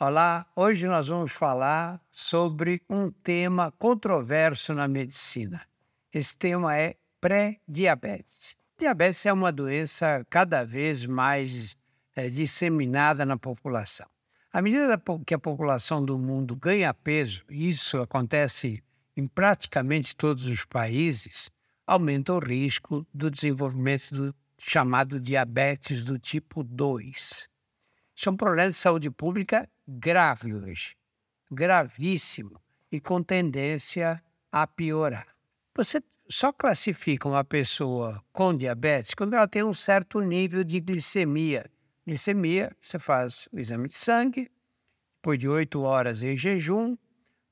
Olá, hoje nós vamos falar sobre um tema controverso na medicina. Esse tema é pré-diabetes. Diabetes é uma doença cada vez mais é, disseminada na população. À medida que a população do mundo ganha peso, e isso acontece em praticamente todos os países, aumenta o risco do desenvolvimento do chamado diabetes do tipo 2. Isso é um problema de saúde pública grave hoje, gravíssimo e com tendência a piorar. Você só classifica uma pessoa com diabetes quando ela tem um certo nível de glicemia. Glicemia, você faz o exame de sangue, depois de oito horas em jejum.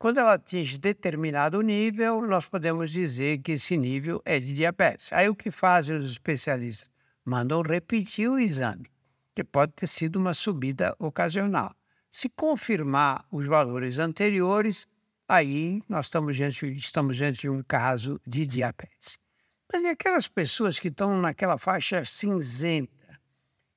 Quando ela atinge determinado nível, nós podemos dizer que esse nível é de diabetes. Aí o que fazem os especialistas? Mandam repetir o exame, que pode ter sido uma subida ocasional. Se confirmar os valores anteriores, aí nós estamos diante, estamos diante de um caso de diabetes. Mas e aquelas pessoas que estão naquela faixa cinzenta?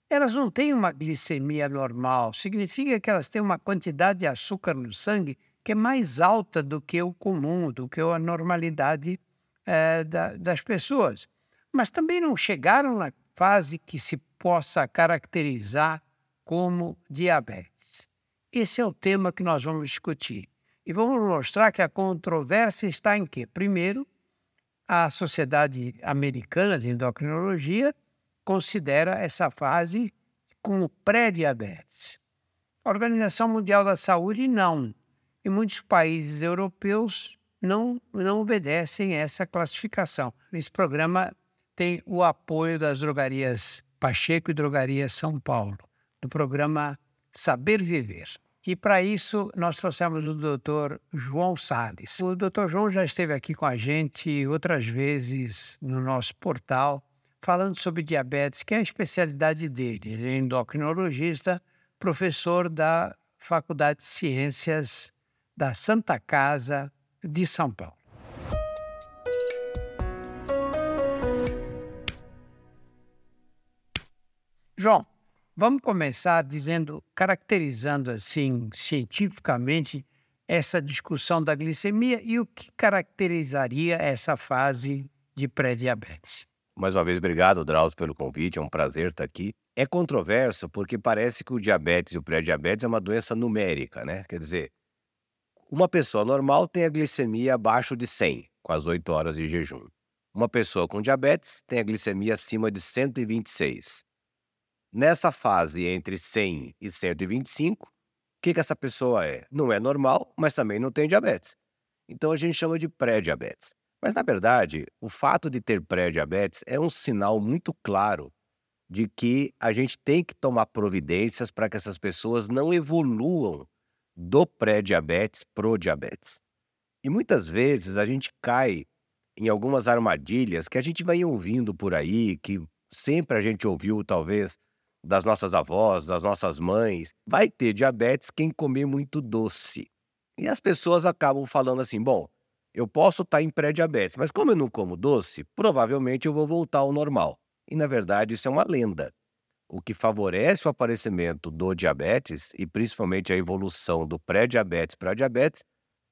Elas não têm uma glicemia normal, significa que elas têm uma quantidade de açúcar no sangue que é mais alta do que o comum, do que a normalidade é, da, das pessoas. Mas também não chegaram na fase que se possa caracterizar como diabetes. Esse é o tema que nós vamos discutir. E vamos mostrar que a controvérsia está em quê? Primeiro, a Sociedade Americana de Endocrinologia considera essa fase como pré-diabetes. A Organização Mundial da Saúde não. E muitos países europeus não, não obedecem essa classificação. Esse programa tem o apoio das drogarias Pacheco e Drogaria São Paulo, do programa Saber Viver. E para isso nós trouxemos o doutor João Salles. O doutor João já esteve aqui com a gente outras vezes no nosso portal, falando sobre diabetes, que é a especialidade dele. Ele é endocrinologista, professor da Faculdade de Ciências da Santa Casa de São Paulo. João, vamos começar dizendo, caracterizando assim cientificamente essa discussão da glicemia e o que caracterizaria essa fase de pré-diabetes. Mais uma vez, obrigado, Drauzio, pelo convite. É um prazer estar aqui. É controverso porque parece que o diabetes e o pré-diabetes é uma doença numérica, né? Quer dizer, uma pessoa normal tem a glicemia abaixo de 100, com as 8 horas de jejum. Uma pessoa com diabetes tem a glicemia acima de 126. Nessa fase entre 100 e 125, o que, que essa pessoa é? Não é normal, mas também não tem diabetes. Então a gente chama de pré-diabetes. Mas, na verdade, o fato de ter pré-diabetes é um sinal muito claro de que a gente tem que tomar providências para que essas pessoas não evoluam do pré-diabetes pro diabetes. E muitas vezes a gente cai em algumas armadilhas que a gente vai ouvindo por aí, que sempre a gente ouviu, talvez, das nossas avós, das nossas mães, vai ter diabetes quem comer muito doce. E as pessoas acabam falando assim: bom, eu posso estar tá em pré-diabetes, mas como eu não como doce, provavelmente eu vou voltar ao normal. E na verdade isso é uma lenda. O que favorece o aparecimento do diabetes e principalmente a evolução do pré-diabetes para diabetes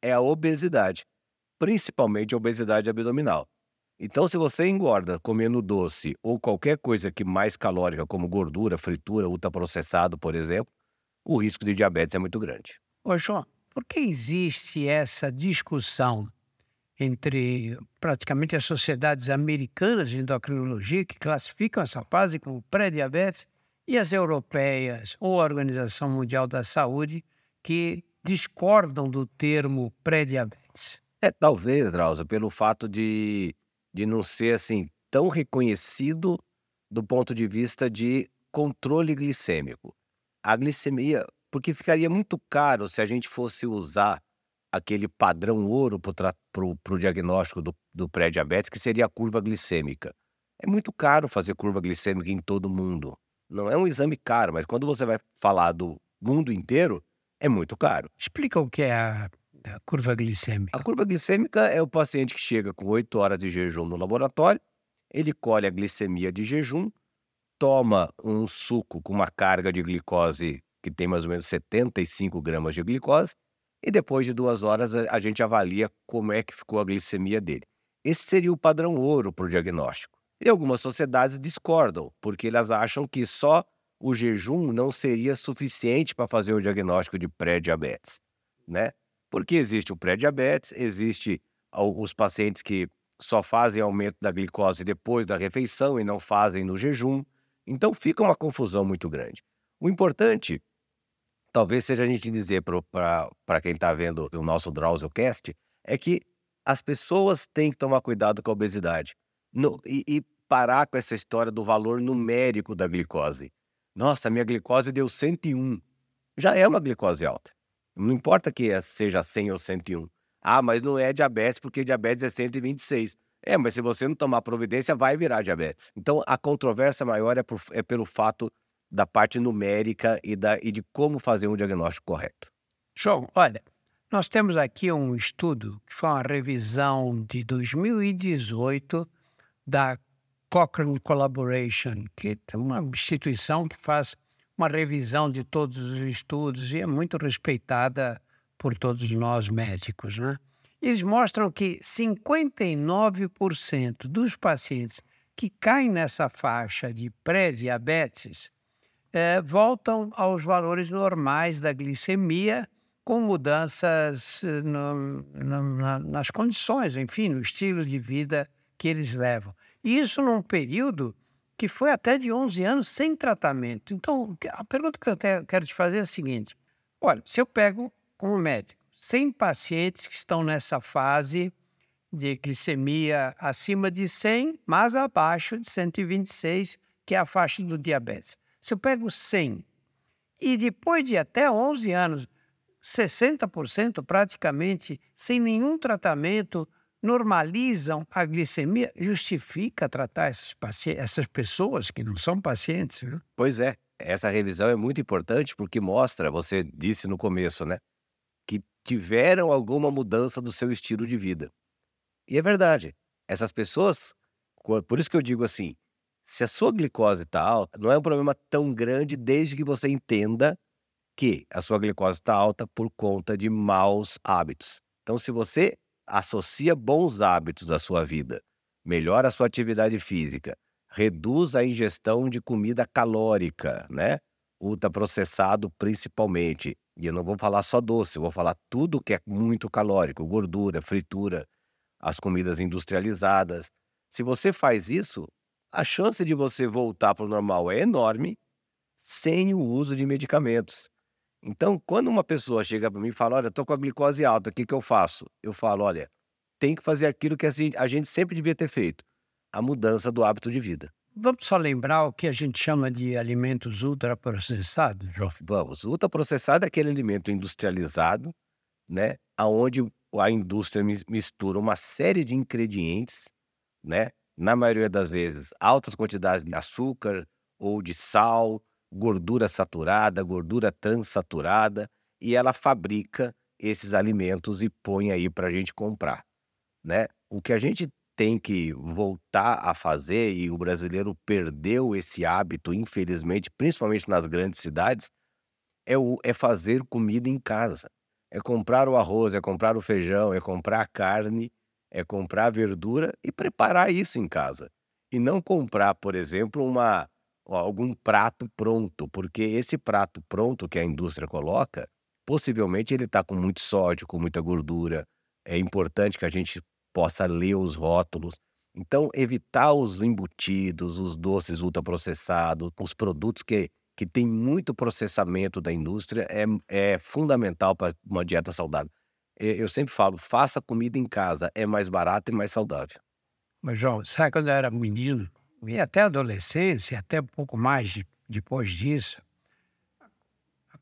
é a obesidade, principalmente a obesidade abdominal. Então, se você engorda comendo doce ou qualquer coisa que mais calórica, como gordura, fritura, ultraprocessado, por exemplo, o risco de diabetes é muito grande. Ô, João, por que existe essa discussão entre praticamente as sociedades americanas de endocrinologia, que classificam essa fase como pré-diabetes, e as europeias ou a Organização Mundial da Saúde, que discordam do termo pré-diabetes? É, talvez, Drauzio, pelo fato de de não ser assim tão reconhecido do ponto de vista de controle glicêmico. A glicemia, porque ficaria muito caro se a gente fosse usar aquele padrão ouro para o diagnóstico do, do pré-diabetes, que seria a curva glicêmica. É muito caro fazer curva glicêmica em todo mundo. Não é um exame caro, mas quando você vai falar do mundo inteiro, é muito caro. Explica o que é a a curva glicêmica? A curva glicêmica é o paciente que chega com 8 horas de jejum no laboratório, ele colhe a glicemia de jejum, toma um suco com uma carga de glicose que tem mais ou menos 75 gramas de glicose, e depois de duas horas a gente avalia como é que ficou a glicemia dele. Esse seria o padrão ouro para o diagnóstico. E algumas sociedades discordam, porque elas acham que só o jejum não seria suficiente para fazer o diagnóstico de pré-diabetes, né? Porque existe o pré-diabetes, existe os pacientes que só fazem aumento da glicose depois da refeição e não fazem no jejum. Então fica uma confusão muito grande. O importante, talvez seja a gente dizer para quem está vendo o nosso DrauzioCast, é que as pessoas têm que tomar cuidado com a obesidade no, e, e parar com essa história do valor numérico da glicose. Nossa, minha glicose deu 101. Já é uma glicose alta. Não importa que seja 100 ou 101. Ah, mas não é diabetes porque diabetes é 126. É, mas se você não tomar providência, vai virar diabetes. Então, a controvérsia maior é, por, é pelo fato da parte numérica e, da, e de como fazer um diagnóstico correto. Show. Olha, nós temos aqui um estudo que foi uma revisão de 2018 da Cochrane Collaboration, que é uma instituição que faz uma revisão de todos os estudos e é muito respeitada por todos nós médicos, né? Eles mostram que 59% dos pacientes que caem nessa faixa de pré-diabetes é, voltam aos valores normais da glicemia com mudanças eh, no, na, nas condições, enfim, no estilo de vida que eles levam. Isso num período que foi até de 11 anos sem tratamento. Então, a pergunta que eu quero te fazer é a seguinte: olha, se eu pego como médico 100 pacientes que estão nessa fase de glicemia acima de 100, mas abaixo de 126, que é a faixa do diabetes. Se eu pego 100 e depois de até 11 anos, 60% praticamente sem nenhum tratamento normalizam a glicemia, justifica tratar esses essas pessoas que não são pacientes. Viu? Pois é, essa revisão é muito importante porque mostra, você disse no começo, né? tiveram alguma mudança do seu estilo de vida. E é verdade. Essas pessoas, por isso que eu digo assim, se a sua glicose está alta, não é um problema tão grande desde que você entenda que a sua glicose está alta por conta de maus hábitos. Então, se você associa bons hábitos à sua vida, melhora a sua atividade física, reduz a ingestão de comida calórica, né? Ultraprocessado principalmente, e eu não vou falar só doce, eu vou falar tudo que é muito calórico, gordura, fritura, as comidas industrializadas. Se você faz isso, a chance de você voltar para o normal é enorme sem o uso de medicamentos. Então, quando uma pessoa chega para mim e fala: Olha, estou com a glicose alta, o que, que eu faço? Eu falo: Olha, tem que fazer aquilo que a gente sempre devia ter feito a mudança do hábito de vida. Vamos só lembrar o que a gente chama de alimentos ultraprocessados, João? Vamos. Ultraprocessado é aquele alimento industrializado, né? Onde a indústria mistura uma série de ingredientes, né? Na maioria das vezes, altas quantidades de açúcar ou de sal, gordura saturada, gordura transsaturada, e ela fabrica esses alimentos e põe aí para a gente comprar, né? O que a gente tem que voltar a fazer, e o brasileiro perdeu esse hábito, infelizmente, principalmente nas grandes cidades, é, o, é fazer comida em casa. É comprar o arroz, é comprar o feijão, é comprar a carne, é comprar a verdura e preparar isso em casa. E não comprar, por exemplo, uma, algum prato pronto, porque esse prato pronto que a indústria coloca, possivelmente ele está com muito sódio, com muita gordura. É importante que a gente possa ler os rótulos. Então, evitar os embutidos, os doces ultraprocessados, os produtos que, que têm muito processamento da indústria é, é fundamental para uma dieta saudável. Eu sempre falo, faça comida em casa, é mais barato e mais saudável. Mas, João, sabe quando eu era menino, e até adolescência, até um pouco mais de, depois disso,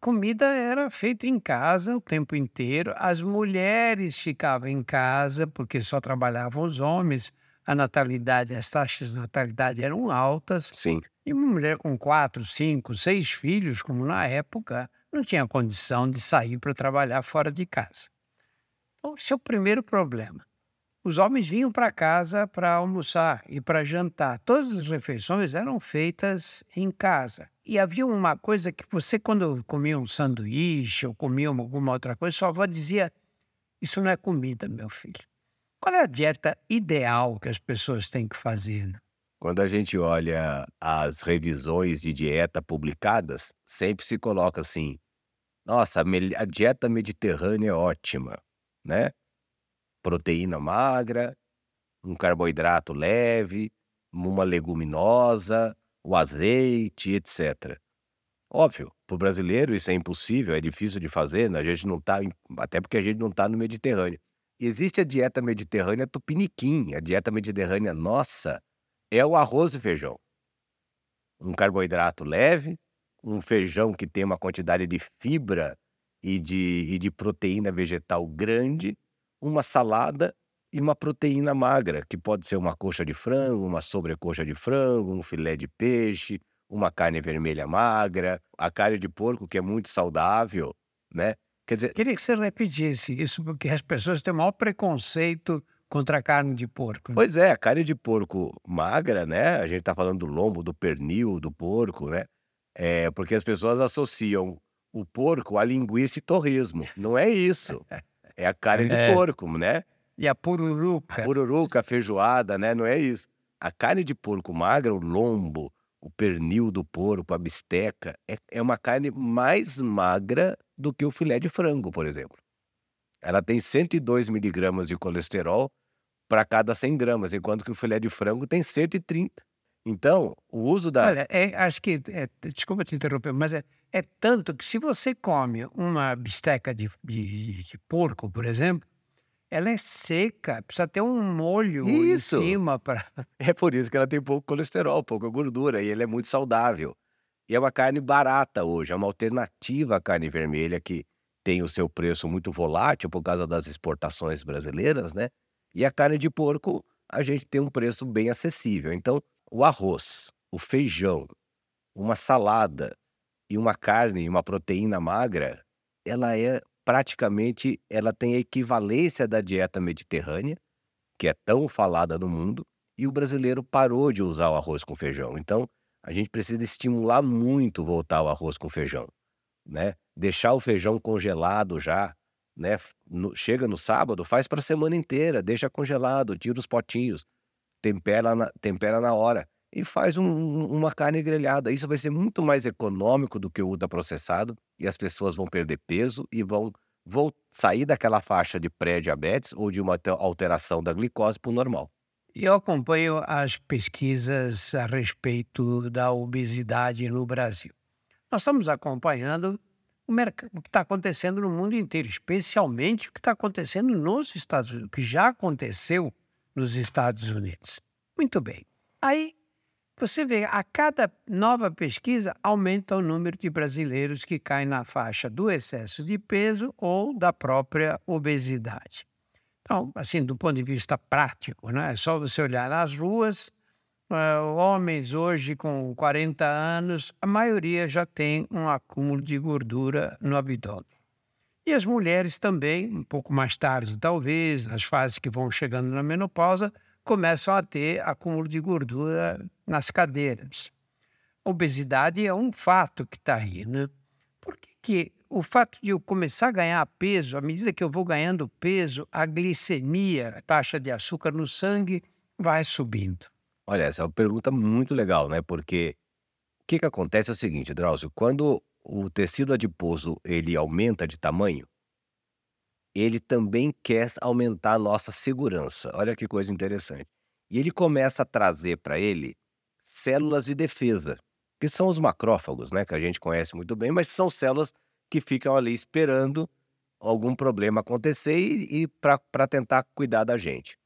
comida era feita em casa o tempo inteiro. As mulheres ficavam em casa porque só trabalhavam os homens. A natalidade, as taxas de natalidade eram altas. Sim. E uma mulher com quatro, cinco, seis filhos, como na época, não tinha condição de sair para trabalhar fora de casa. Então, esse é o primeiro problema. Os homens vinham para casa para almoçar e para jantar. Todas as refeições eram feitas em casa. E havia uma coisa que você, quando comia um sanduíche ou comia alguma outra coisa, sua avó dizia: Isso não é comida, meu filho. Qual é a dieta ideal que as pessoas têm que fazer? Né? Quando a gente olha as revisões de dieta publicadas, sempre se coloca assim: nossa, a dieta mediterrânea é ótima, né? Proteína magra, um carboidrato leve, uma leguminosa, o azeite, etc. Óbvio, para o brasileiro isso é impossível, é difícil de fazer, né? a gente não tá, até porque a gente não está no Mediterrâneo. Existe a dieta mediterrânea tupiniquim, a dieta mediterrânea nossa é o arroz e feijão. Um carboidrato leve, um feijão que tem uma quantidade de fibra e de, e de proteína vegetal grande, uma salada e uma proteína magra, que pode ser uma coxa de frango, uma sobrecoxa de frango, um filé de peixe, uma carne vermelha magra, a carne de porco, que é muito saudável, né? Quer dizer... Queria que você repetisse isso, porque as pessoas têm o maior preconceito contra a carne de porco. Né? Pois é, a carne de porco magra, né? A gente está falando do lombo, do pernil, do porco, né? É, porque as pessoas associam o porco a linguiça e torresmo. Não é isso. É a carne de é. porco, né? E a pururuca. A pururuca, a feijoada, né? Não é isso. A carne de porco magra, o lombo, o pernil do porco, a bisteca, é, é uma carne mais magra do que o filé de frango, por exemplo. Ela tem 102 miligramas de colesterol para cada 100 gramas, enquanto que o filé de frango tem 130. Então, o uso da. Olha, é, acho que. É, desculpa te interromper, mas é, é tanto que se você come uma bisteca de, de, de porco, por exemplo, ela é seca, precisa ter um molho isso. em cima para. É por isso que ela tem pouco colesterol, pouca gordura e ele é muito saudável. E é uma carne barata hoje, é uma alternativa à carne vermelha que tem o seu preço muito volátil por causa das exportações brasileiras, né? E a carne de porco, a gente tem um preço bem acessível. Então, o arroz, o feijão, uma salada e uma carne, uma proteína magra, ela é praticamente, ela tem a equivalência da dieta mediterrânea, que é tão falada no mundo, e o brasileiro parou de usar o arroz com feijão. Então, a gente precisa estimular muito voltar ao arroz com feijão, né? Deixar o feijão congelado já, né? No, chega no sábado, faz para a semana inteira, deixa congelado, tira os potinhos, tempera na, tempera na hora e faz um, uma carne grelhada. Isso vai ser muito mais econômico do que o ultraprocessado e as pessoas vão perder peso e vão, vão sair daquela faixa de pré-diabetes ou de uma alteração da glicose para o normal. Eu acompanho as pesquisas a respeito da obesidade no Brasil. Nós estamos acompanhando o, o que está acontecendo no mundo inteiro, especialmente o que está acontecendo nos Estados Unidos, o que já aconteceu nos Estados Unidos. Muito bem. Aí você vê, a cada nova pesquisa aumenta o número de brasileiros que caem na faixa do excesso de peso ou da própria obesidade. Então, assim, do ponto de vista prático, né? é só você olhar nas ruas, uh, homens hoje com 40 anos, a maioria já tem um acúmulo de gordura no abdômen. E as mulheres também, um pouco mais tarde, talvez, nas fases que vão chegando na menopausa, começam a ter acúmulo de gordura nas cadeiras. A obesidade é um fato que está aí, né? Por que, que o fato de eu começar a ganhar peso, à medida que eu vou ganhando peso, a glicemia, a taxa de açúcar no sangue, vai subindo? Olha, essa é uma pergunta muito legal, né? Porque o que, que acontece é o seguinte, Drauzio, quando o tecido adiposo ele aumenta de tamanho, ele também quer aumentar a nossa segurança. Olha que coisa interessante. E ele começa a trazer para ele células de defesa, que são os macrófagos, né, que a gente conhece muito bem, mas são células que ficam ali esperando algum problema acontecer e, e para tentar cuidar da gente.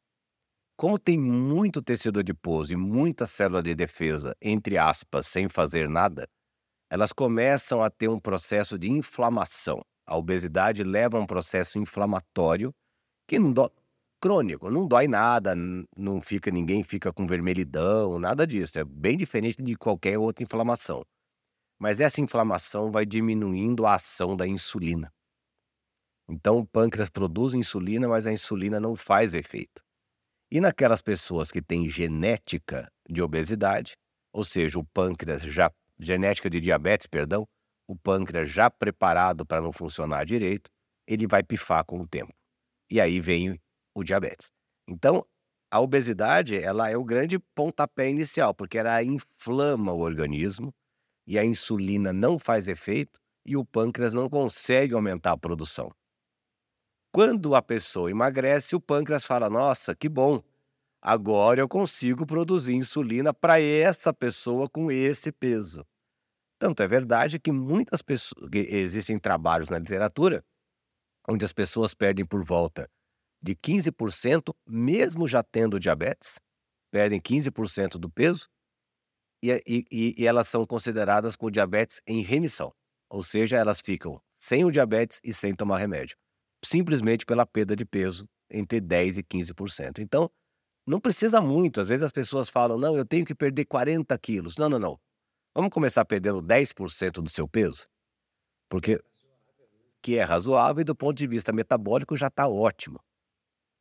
Como tem muito tecido adiposo e muita célula de defesa, entre aspas, sem fazer nada, elas começam a ter um processo de inflamação. A obesidade leva a um processo inflamatório que não dói, crônico, não dói nada, não fica ninguém fica com vermelhidão, nada disso. É bem diferente de qualquer outra inflamação. Mas essa inflamação vai diminuindo a ação da insulina. Então o pâncreas produz insulina, mas a insulina não faz efeito. E naquelas pessoas que têm genética de obesidade, ou seja, o pâncreas já genética de diabetes, perdão, o pâncreas já preparado para não funcionar direito, ele vai pifar com o tempo. E aí vem o diabetes. Então, a obesidade, ela é o grande pontapé inicial, porque ela inflama o organismo e a insulina não faz efeito e o pâncreas não consegue aumentar a produção. Quando a pessoa emagrece, o pâncreas fala: Nossa, que bom, agora eu consigo produzir insulina para essa pessoa com esse peso. Tanto é verdade que muitas pessoas. Que existem trabalhos na literatura onde as pessoas perdem por volta de 15%, mesmo já tendo diabetes, perdem 15% do peso, e, e, e elas são consideradas com diabetes em remissão. Ou seja, elas ficam sem o diabetes e sem tomar remédio simplesmente pela perda de peso entre 10% e 15%. Então, não precisa muito. Às vezes as pessoas falam, não, eu tenho que perder 40 quilos. Não, não, não. Vamos começar perdendo 10% do seu peso? Porque que é razoável e do ponto de vista metabólico já está ótimo.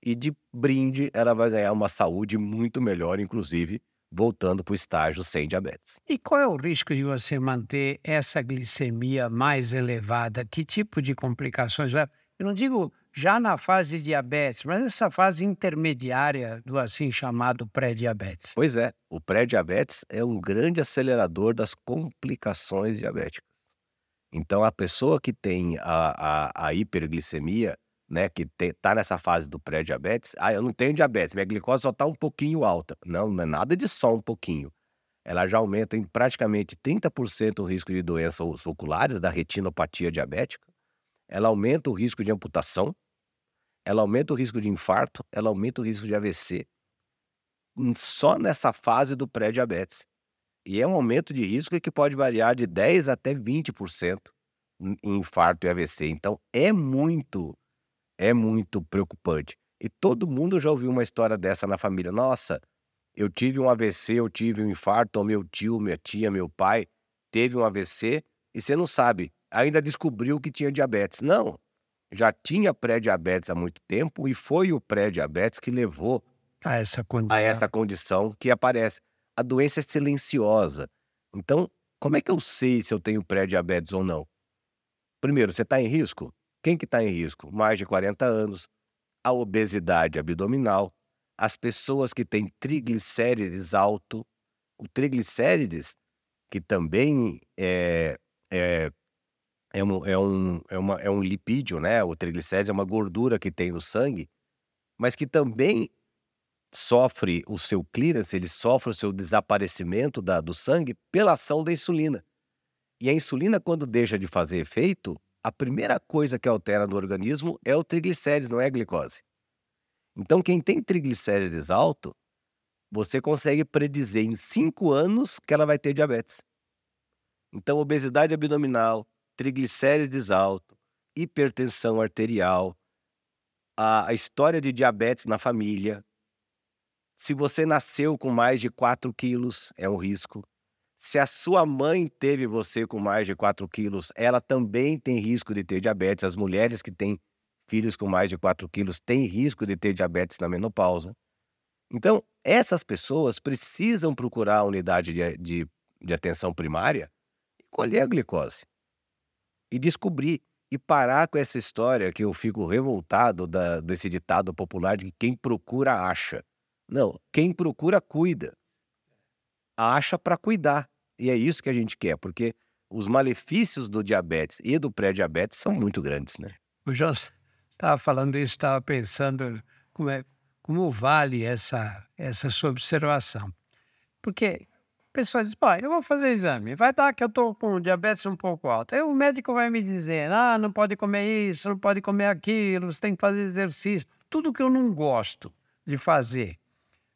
E de brinde, ela vai ganhar uma saúde muito melhor, inclusive voltando para o estágio sem diabetes. E qual é o risco de você manter essa glicemia mais elevada? Que tipo de complicações? Eu não digo já na fase diabetes, mas nessa fase intermediária do assim chamado pré-diabetes. Pois é, o pré-diabetes é um grande acelerador das complicações diabéticas. Então, a pessoa que tem a, a, a hiperglicemia, né, que está nessa fase do pré-diabetes, ah, eu não tenho diabetes, minha glicose só está um pouquinho alta. Não, não é nada de só um pouquinho. Ela já aumenta em praticamente 30% o risco de doenças oculares, da retinopatia diabética ela aumenta o risco de amputação, ela aumenta o risco de infarto, ela aumenta o risco de AVC, só nessa fase do pré-diabetes. E é um aumento de risco que pode variar de 10 até 20% em infarto e AVC. Então é muito, é muito preocupante. E todo mundo já ouviu uma história dessa na família. Nossa, eu tive um AVC, eu tive um infarto, ou meu tio, minha tia, meu pai teve um AVC e você não sabe ainda descobriu que tinha diabetes. Não, já tinha pré-diabetes há muito tempo e foi o pré-diabetes que levou a essa, condição. a essa condição que aparece. A doença é silenciosa. Então, como é que eu sei se eu tenho pré-diabetes ou não? Primeiro, você está em risco? Quem que está em risco? Mais de 40 anos, a obesidade abdominal, as pessoas que têm triglicérides alto, o triglicérides, que também é, é é um, é um, é uma, é um lipídio, né? O triglicérides é uma gordura que tem no sangue, mas que também sofre o seu clearance, ele sofre o seu desaparecimento da, do sangue pela ação da insulina. E a insulina, quando deixa de fazer efeito, a primeira coisa que altera no organismo é o triglicérides, não é a glicose. Então, quem tem triglicérides alto, você consegue predizer em cinco anos que ela vai ter diabetes. Então, obesidade abdominal, triglicérides alto, hipertensão arterial, a, história de diabetes na família. Se você nasceu com mais de 4 quilos, é um risco. Se a sua mãe teve você com mais de 4 quilos, ela também tem risco de ter diabetes. As mulheres que têm filhos com mais de 4 quilos têm risco de ter diabetes na menopausa. Então, essas pessoas precisam procurar a unidade de, de, de atenção primária e colher a glicose e descobrir e parar com essa história que eu fico revoltado da, desse ditado popular de que quem procura acha. Não, quem procura cuida. Acha para cuidar. E é isso que a gente quer, porque os malefícios do diabetes e do pré-diabetes são muito grandes, né? O João estava falando isso, estava pensando como, é, como vale essa, essa sua observação. Porque pessoa diz, pai, eu vou fazer exame, vai dar que eu estou com diabetes um pouco alto. Aí o médico vai me dizer, ah, não pode comer isso, não pode comer aquilo, você tem que fazer exercício. Tudo que eu não gosto de fazer.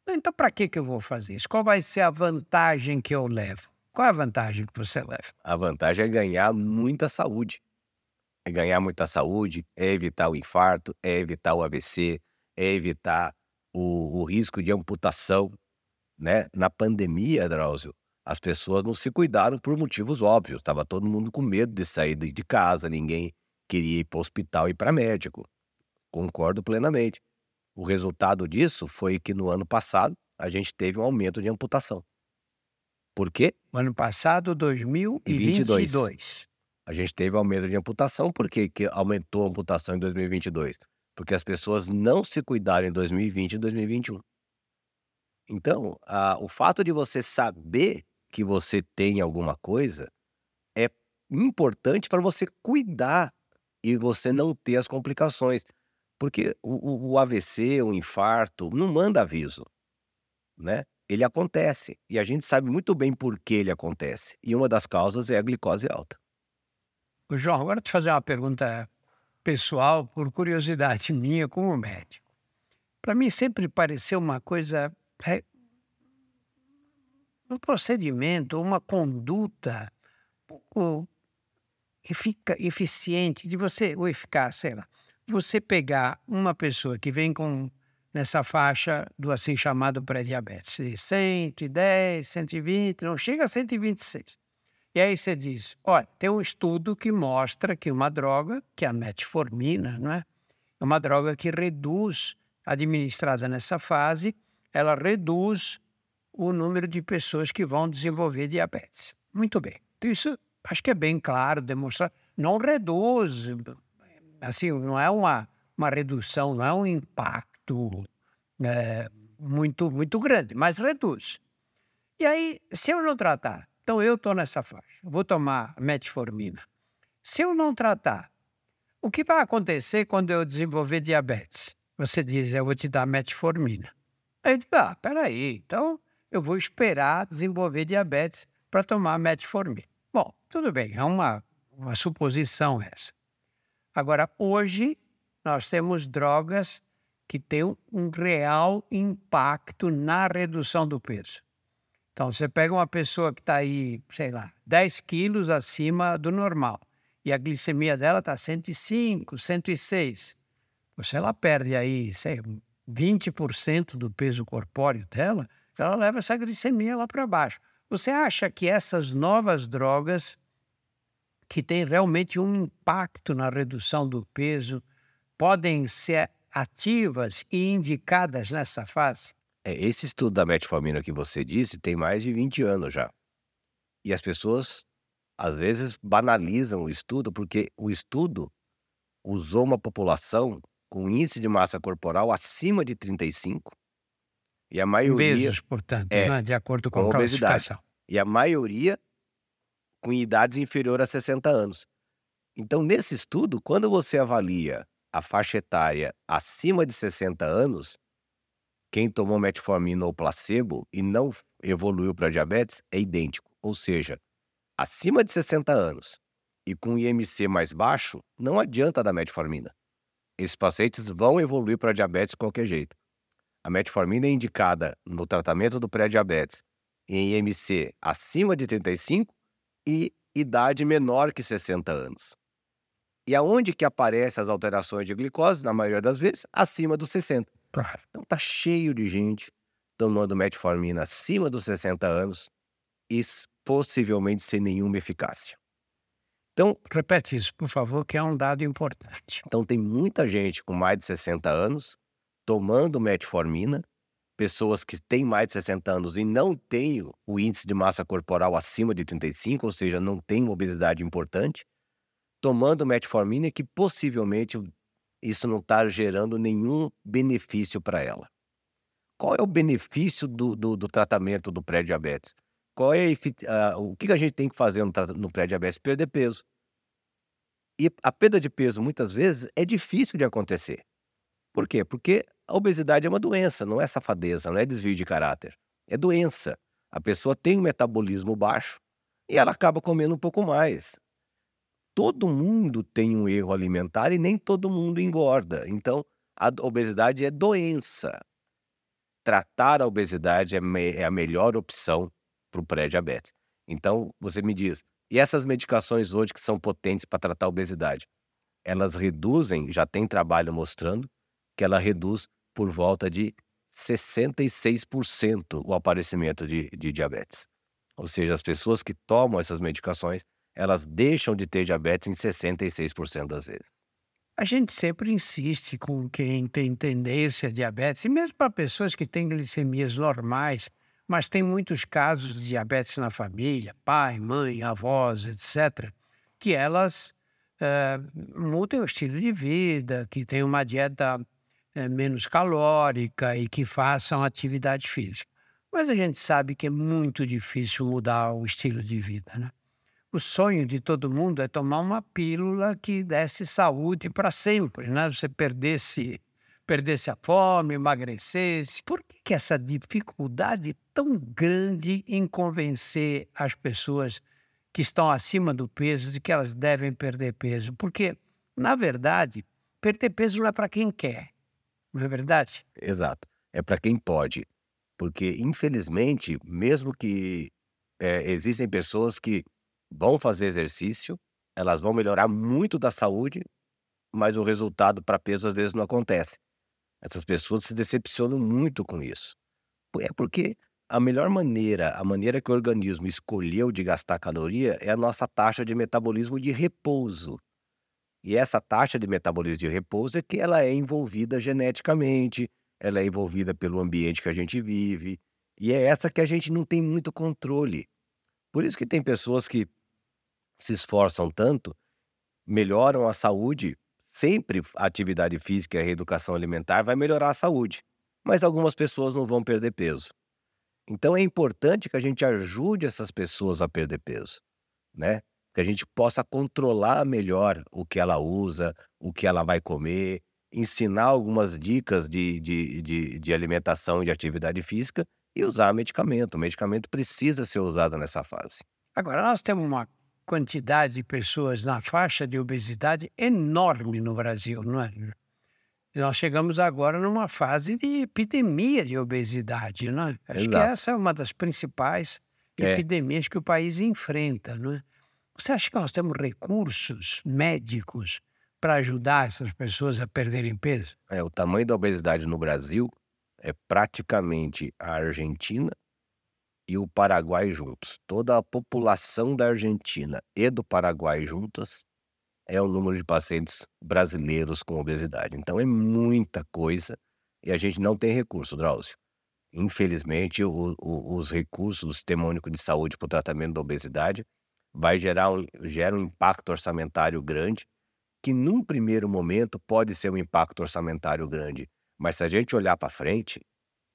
Então, para que, que eu vou fazer isso? Qual vai ser a vantagem que eu levo? Qual é a vantagem que você leva? A vantagem é ganhar muita saúde. É ganhar muita saúde, é evitar o infarto, é evitar o AVC, é evitar o, o risco de amputação né? Na pandemia, Drauzio, as pessoas não se cuidaram por motivos óbvios. Estava todo mundo com medo de sair de casa, ninguém queria ir para o hospital e para médico. Concordo plenamente. O resultado disso foi que no ano passado a gente teve um aumento de amputação. Por quê? No ano passado, 2022. 22. A gente teve aumento de amputação, por que aumentou a amputação em 2022? Porque as pessoas não se cuidaram em 2020 e 2021. Então, a, o fato de você saber que você tem alguma coisa é importante para você cuidar e você não ter as complicações. Porque o, o, AVC, o infarto, não manda aviso, né? Ele acontece e a gente sabe muito bem por que ele acontece. E uma das causas é a glicose alta. O João, agora te fazer uma pergunta pessoal, por curiosidade minha como médico. Para mim sempre pareceu uma coisa um procedimento, uma conduta pouco eficiente de você, ou eficaz, sei lá, você pegar uma pessoa que vem com nessa faixa do assim chamado pré-diabetes, 110, 120, não chega a 126. E aí você diz, olha, tem um estudo que mostra que uma droga, que é a metformina, não é? É uma droga que reduz, administrada nessa fase, ela reduz o número de pessoas que vão desenvolver diabetes. Muito bem. Então, isso acho que é bem claro, demonstrar. Não reduz, assim, não é uma, uma redução, não é um impacto é, muito, muito grande, mas reduz. E aí, se eu não tratar, então eu estou nessa faixa, vou tomar metformina. Se eu não tratar, o que vai acontecer quando eu desenvolver diabetes? Você diz, eu vou te dar metformina. Aí eu digo, ah, peraí, então eu vou esperar desenvolver diabetes para tomar metformina. Bom, tudo bem, é uma, uma suposição essa. Agora, hoje, nós temos drogas que têm um real impacto na redução do peso. Então, você pega uma pessoa que está aí, sei lá, 10 quilos acima do normal, e a glicemia dela está 105, 106. Você ela perde aí, sei, 20% do peso corpóreo dela, ela leva essa glicemia lá para baixo. Você acha que essas novas drogas, que têm realmente um impacto na redução do peso, podem ser ativas e indicadas nessa fase? É, esse estudo da metformina que você disse tem mais de 20 anos já. E as pessoas, às vezes, banalizam o estudo porque o estudo usou uma população com índice de massa corporal acima de 35 e a maioria. Pesos, portanto, é, né? de acordo com, com a obesidade. E a maioria com idades inferiores a 60 anos. Então, nesse estudo, quando você avalia a faixa etária acima de 60 anos, quem tomou metformina ou placebo e não evoluiu para diabetes é idêntico. Ou seja, acima de 60 anos e com IMC mais baixo, não adianta dar metformina. Esses pacientes vão evoluir para diabetes de qualquer jeito. A metformina é indicada no tratamento do pré-diabetes em IMC acima de 35 e idade menor que 60 anos. E aonde que aparecem as alterações de glicose, na maioria das vezes, acima dos 60. Claro. Então tá cheio de gente tomando metformina acima dos 60 anos e possivelmente sem nenhuma eficácia. Então, repete isso, por favor, que é um dado importante. Então tem muita gente com mais de 60 anos tomando metformina, pessoas que têm mais de 60 anos e não têm o índice de massa corporal acima de 35, ou seja, não têm obesidade importante, tomando metformina que possivelmente isso não está gerando nenhum benefício para ela. Qual é o benefício do, do, do tratamento do pré-diabetes? Qual é a, o que a gente tem que fazer no, no pré-diabetes? Perder peso. E a perda de peso, muitas vezes, é difícil de acontecer. Por quê? Porque a obesidade é uma doença, não é safadeza, não é desvio de caráter. É doença. A pessoa tem um metabolismo baixo e ela acaba comendo um pouco mais. Todo mundo tem um erro alimentar e nem todo mundo engorda. Então, a obesidade é doença. Tratar a obesidade é, é a melhor opção para o pré-diabetes. Então, você me diz, e essas medicações hoje que são potentes para tratar a obesidade? Elas reduzem, já tem trabalho mostrando, que ela reduz por volta de 66% o aparecimento de, de diabetes. Ou seja, as pessoas que tomam essas medicações, elas deixam de ter diabetes em 66% das vezes. A gente sempre insiste com quem tem tendência a diabetes, e mesmo para pessoas que têm glicemias normais, mas tem muitos casos de diabetes na família, pai, mãe, avós, etc., que elas é, mudem o estilo de vida, que tenham uma dieta é, menos calórica e que façam atividade física. Mas a gente sabe que é muito difícil mudar o estilo de vida, né? O sonho de todo mundo é tomar uma pílula que desse saúde para sempre, né? Você perdesse, perdesse a fome, emagrecesse. Por que, que essa dificuldade tão grande em convencer as pessoas que estão acima do peso de que elas devem perder peso? Porque, na verdade, perder peso não é para quem quer, não é verdade? Exato. É para quem pode. Porque, infelizmente, mesmo que é, existem pessoas que vão fazer exercício, elas vão melhorar muito da saúde, mas o resultado para peso às vezes não acontece. Essas pessoas se decepcionam muito com isso. É porque a melhor maneira, a maneira que o organismo escolheu de gastar caloria é a nossa taxa de metabolismo de repouso. E essa taxa de metabolismo de repouso é que ela é envolvida geneticamente, ela é envolvida pelo ambiente que a gente vive, e é essa que a gente não tem muito controle. Por isso que tem pessoas que se esforçam tanto, melhoram a saúde, sempre a atividade física e a reeducação alimentar vai melhorar a saúde, mas algumas pessoas não vão perder peso. Então é importante que a gente ajude essas pessoas a perder peso, né? Que a gente possa controlar melhor o que ela usa, o que ela vai comer, ensinar algumas dicas de, de, de, de alimentação e de atividade física e usar medicamento. O medicamento precisa ser usado nessa fase. Agora, nós temos uma quantidade de pessoas na faixa de obesidade enorme no Brasil, não é? Nós chegamos agora numa fase de epidemia de obesidade, não é? Acho Exato. que essa é uma das principais é. epidemias que o país enfrenta, não é? Você acha que nós temos recursos médicos para ajudar essas pessoas a perderem peso? É, o tamanho da obesidade no Brasil é praticamente a Argentina e o Paraguai juntos. Toda a população da Argentina e do Paraguai juntas é o número de pacientes brasileiros com obesidade. Então é muita coisa e a gente não tem recurso, Drauzio. Infelizmente, o, o, os recursos do Sistema Único de Saúde para o tratamento da obesidade vai gerar gera um impacto orçamentário grande, que num primeiro momento pode ser um impacto orçamentário grande, mas se a gente olhar para frente,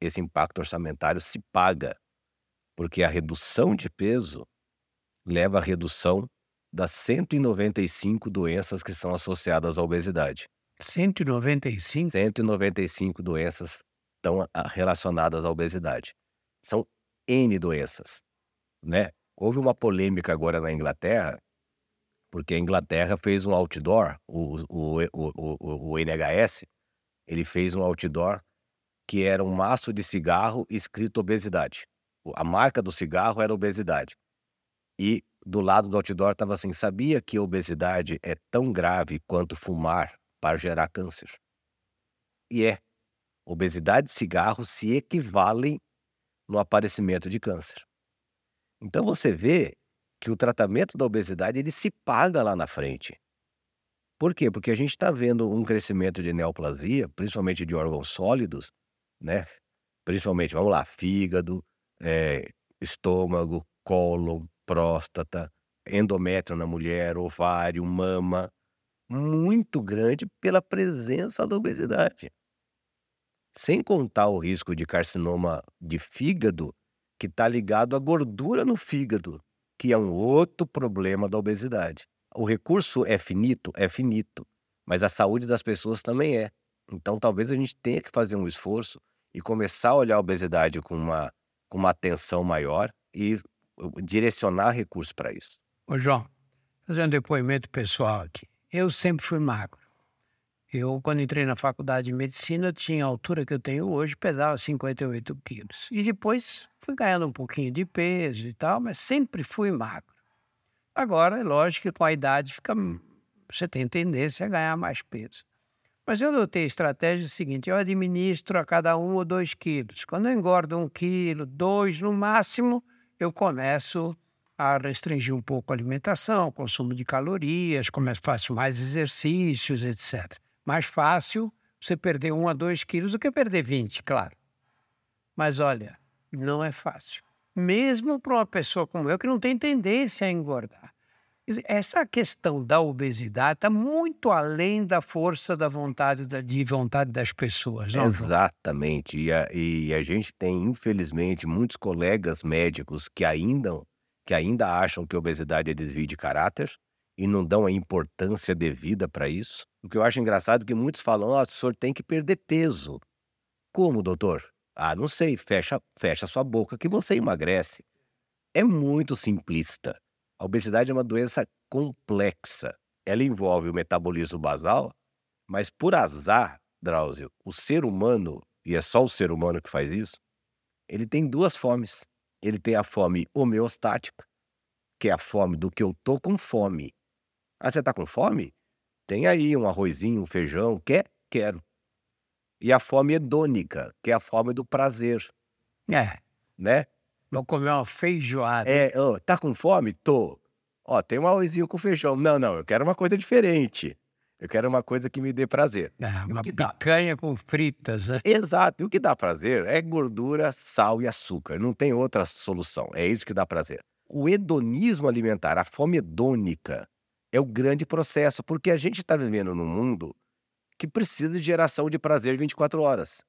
esse impacto orçamentário se paga porque a redução de peso leva à redução das 195 doenças que são associadas à obesidade. 195? 195 doenças estão relacionadas à obesidade. São N doenças, né? Houve uma polêmica agora na Inglaterra, porque a Inglaterra fez um outdoor, o, o, o, o, o NHS, ele fez um outdoor que era um maço de cigarro escrito obesidade a marca do cigarro era obesidade. E do lado do outdoor estava assim: sabia que a obesidade é tão grave quanto fumar para gerar câncer? E é. Obesidade e cigarro se equivalem no aparecimento de câncer. Então você vê que o tratamento da obesidade ele se paga lá na frente. Por quê? Porque a gente está vendo um crescimento de neoplasia, principalmente de órgãos sólidos, né? Principalmente, vamos lá, fígado, é, estômago, cólon, próstata, endométrio na mulher, ovário, mama, muito grande pela presença da obesidade. Sem contar o risco de carcinoma de fígado, que está ligado à gordura no fígado, que é um outro problema da obesidade. O recurso é finito? É finito. Mas a saúde das pessoas também é. Então, talvez a gente tenha que fazer um esforço e começar a olhar a obesidade com uma com uma atenção maior e uh, direcionar recursos para isso. Ô, João, fazer um depoimento pessoal aqui. Eu sempre fui magro. Eu, quando entrei na faculdade de medicina, tinha a altura que eu tenho hoje, pesava 58 quilos. E depois fui ganhando um pouquinho de peso e tal, mas sempre fui magro. Agora, é lógico que com a idade fica, você tem tendência a ganhar mais peso. Mas eu adotei a estratégia seguinte: eu administro a cada um ou dois quilos. Quando eu engordo um quilo, dois no máximo, eu começo a restringir um pouco a alimentação, consumo de calorias, começo, faço mais exercícios, etc. Mais fácil você perder um a dois quilos do que perder 20, claro. Mas olha, não é fácil. Mesmo para uma pessoa como eu que não tem tendência a engordar. Essa questão da obesidade está muito além da força da vontade de vontade das pessoas. Não, Exatamente. E a, e a gente tem, infelizmente, muitos colegas médicos que ainda, que ainda acham que obesidade é desvio de caráter e não dão a importância devida para isso. O que eu acho engraçado é que muitos falam: oh, o senhor tem que perder peso. Como, doutor? Ah, não sei, fecha, fecha sua boca que você emagrece. É muito simplista. A obesidade é uma doença complexa. Ela envolve o metabolismo basal, mas por azar, Drauzio, o ser humano, e é só o ser humano que faz isso, ele tem duas fomes. Ele tem a fome homeostática, que é a fome do que eu tô com fome. Ah, você tá com fome? Tem aí um arrozinho, um feijão, quer? Quero. E a fome hedônica, que é a fome do prazer. É. Né? Vou comer uma feijoada. É, oh, tá com fome? Tô. Ó, tem um arrozinho com feijão. Não, não, eu quero uma coisa diferente. Eu quero uma coisa que me dê prazer. É, uma picanha com fritas, né? Exato. E o que dá prazer é gordura, sal e açúcar. Não tem outra solução. É isso que dá prazer. O hedonismo alimentar, a fome hedônica, é o grande processo, porque a gente está vivendo num mundo que precisa de geração de prazer 24 horas.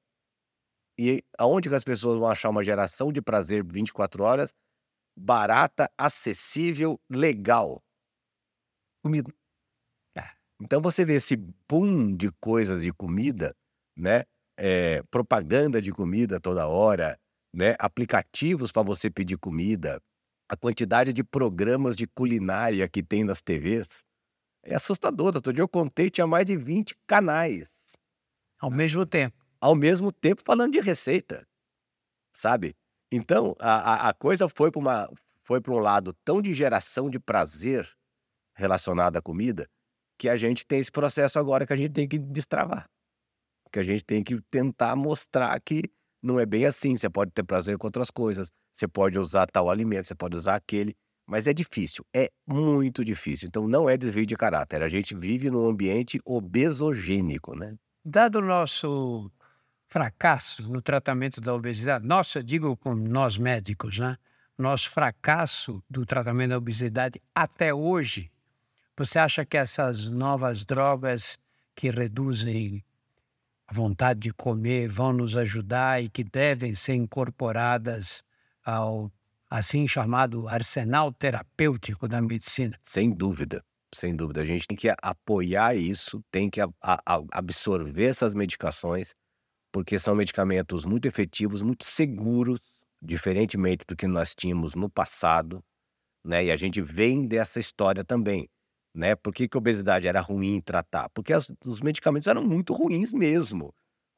E aonde que as pessoas vão achar uma geração de prazer 24 horas barata, acessível, legal? Comida. É. Então você vê esse boom de coisas de comida, né? É, propaganda de comida toda hora, né? Aplicativos para você pedir comida, a quantidade de programas de culinária que tem nas TVs é assustadora. Outro dia eu contei, tinha mais de 20 canais. Ao mesmo tempo ao mesmo tempo falando de receita, sabe? Então, a, a coisa foi para um lado tão de geração de prazer relacionado à comida que a gente tem esse processo agora que a gente tem que destravar. Que a gente tem que tentar mostrar que não é bem assim. Você pode ter prazer com outras coisas, você pode usar tal alimento, você pode usar aquele, mas é difícil, é muito difícil. Então não é desvio de caráter. A gente vive num ambiente obesogênico, né? Dado o nosso fracasso no tratamento da obesidade, nosso, eu digo com nós médicos, né? Nosso fracasso do tratamento da obesidade até hoje, você acha que essas novas drogas que reduzem a vontade de comer vão nos ajudar e que devem ser incorporadas ao assim chamado arsenal terapêutico da medicina? Sem dúvida, sem dúvida. A gente tem que apoiar isso, tem que absorver essas medicações porque são medicamentos muito efetivos, muito seguros, diferentemente do que nós tínhamos no passado, né? E a gente vem dessa história também, né? Por que, que a obesidade era ruim tratar? Porque as, os medicamentos eram muito ruins mesmo.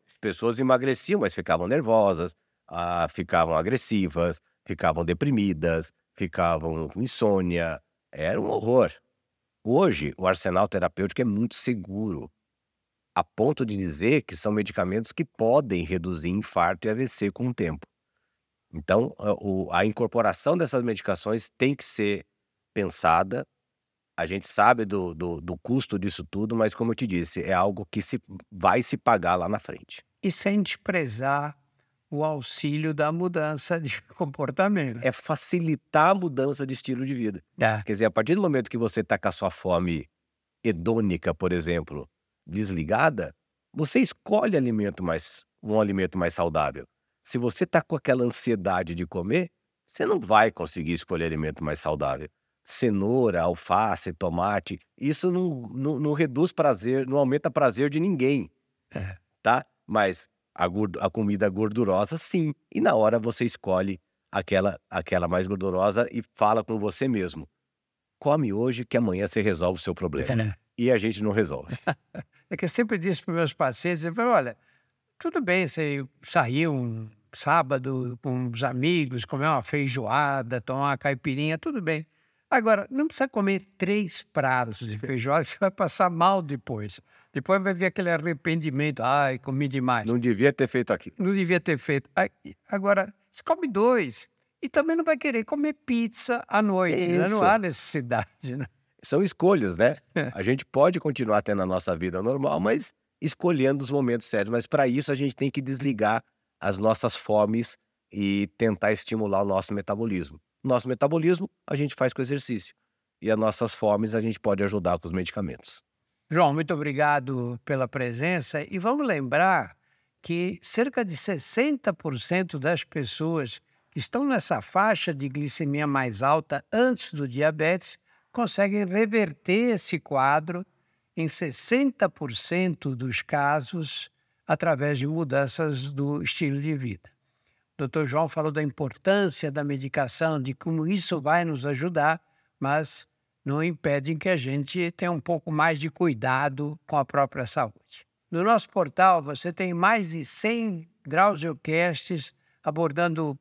As pessoas emagreciam, mas ficavam nervosas, ah, ficavam agressivas, ficavam deprimidas, ficavam com insônia. Era um horror. Hoje, o arsenal terapêutico é muito seguro a ponto de dizer que são medicamentos que podem reduzir infarto e AVC com o tempo. Então, a, incorporação dessas medicações tem que ser pensada. A gente sabe do, do, do, custo disso tudo, mas, como eu te disse, é algo que se, vai se pagar lá na frente. E sem desprezar o auxílio da mudança de comportamento. É facilitar a mudança de estilo de vida. É. Quer dizer, a partir do momento que você está com a sua fome hedônica, por exemplo, desligada, você escolhe alimento mais, um alimento mais saudável. Se você está com aquela ansiedade de comer, você não vai conseguir escolher alimento mais saudável. Cenoura, alface, tomate, isso não, não, não reduz prazer, não aumenta prazer de ninguém. É. Tá? Mas a, a comida gordurosa, sim. E na hora você escolhe aquela, aquela mais gordurosa e fala com você mesmo. Come hoje que amanhã você resolve o seu problema. E a gente não resolve. É que eu sempre disse para meus pacientes, eu falo, olha, tudo bem, você saiu um sábado com os amigos, comer uma feijoada, tomar uma caipirinha, tudo bem. Agora, não precisa comer três pratos de feijoada, você vai passar mal depois. Depois vai vir aquele arrependimento, ai, comi demais. Não devia ter feito aquilo. Não devia ter feito. Agora, você come dois E também não vai querer comer pizza à noite, né? não há necessidade. Né? São escolhas, né? a gente pode continuar tendo a nossa vida normal, mas escolhendo os momentos certos. Mas para isso a gente tem que desligar as nossas fomes e tentar estimular o nosso metabolismo. Nosso metabolismo a gente faz com exercício e as nossas fomes a gente pode ajudar com os medicamentos. João, muito obrigado pela presença e vamos lembrar que cerca de 60% das pessoas que estão nessa faixa de glicemia mais alta antes do diabetes conseguem reverter esse quadro em 60% dos casos através de mudanças do estilo de vida. O Dr. João falou da importância da medicação, de como isso vai nos ajudar, mas não impede que a gente tenha um pouco mais de cuidado com a própria saúde. No nosso portal você tem mais de 100 Drauziocasts abordando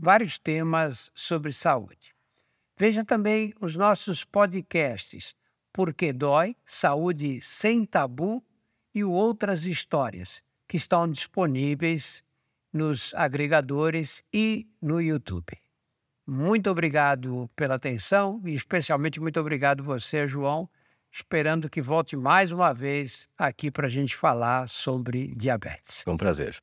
vários temas sobre saúde. Veja também os nossos podcasts Porque Dói, Saúde Sem Tabu e outras histórias que estão disponíveis nos agregadores e no YouTube. Muito obrigado pela atenção e especialmente muito obrigado você, João, esperando que volte mais uma vez aqui para a gente falar sobre diabetes. É um prazer.